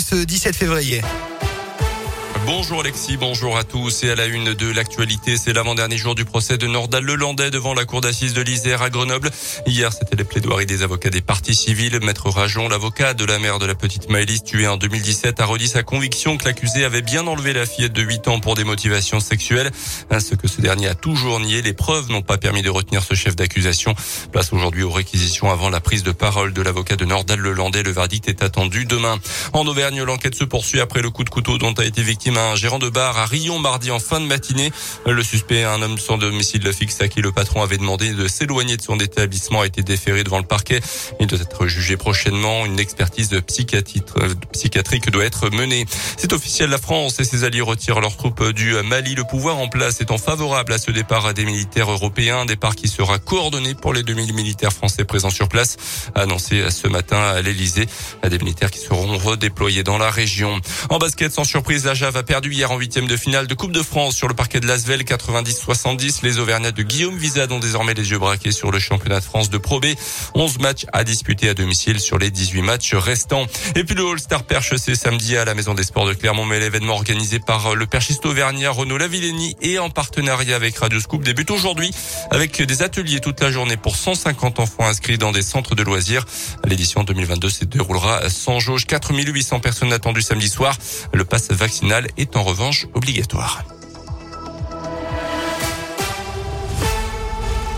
ce 17 février. Bonjour Alexis, bonjour à tous. Et à la une de l'actualité, c'est l'avant-dernier jour du procès de Nordal Lelandais devant la cour d'assises de l'Isère à Grenoble. Hier, c'était les plaidoiries des avocats des parties civiles. Maître Rajon, l'avocat de la mère de la petite Maëlys tuée en 2017, a redit sa conviction que l'accusé avait bien enlevé la fillette de 8 ans pour des motivations sexuelles. Ce que ce dernier a toujours nié. Les preuves n'ont pas permis de retenir ce chef d'accusation. Place aujourd'hui aux réquisitions avant la prise de parole de l'avocat de Nordal Lelandais. Le verdict est attendu demain. En Auvergne, l'enquête se poursuit après le coup de couteau dont a été victime un gérant de bar à Rion mardi en fin de matinée. Le suspect, un homme sans domicile fixe à qui le patron avait demandé de s'éloigner de son établissement, a été déféré devant le parquet. Il doit être jugé prochainement. Une expertise psychiatrique doit être menée. C'est officiel, la France et ses alliés retirent leurs troupes du Mali. Le pouvoir en place étant favorable à ce départ des militaires européens, un départ qui sera coordonné pour les 2000 militaires français présents sur place, annoncé ce matin à l'Elysée. Des militaires qui seront redéployés dans la région. En basket, sans surprise, la Jave a perdu hier en huitième de finale de Coupe de France sur le parquet de Lasvel 90-70. Les Auvergnats de Guillaume Vizade ont désormais les yeux braqués sur le championnat de France de Pro B. 11 matchs à disputer à domicile sur les 18 matchs restants. Et puis le All-Star Perche, c'est samedi à la Maison des Sports de Clermont, mais l'événement organisé par le perchiste auvergnat Renaud Lavillenie et en partenariat avec Radio Scoop débute aujourd'hui avec des ateliers toute la journée pour 150 enfants inscrits dans des centres de loisirs. L'édition 2022 se déroulera sans jauge. 4800 personnes attendues samedi soir. Le pass vaccinal est en revanche obligatoire.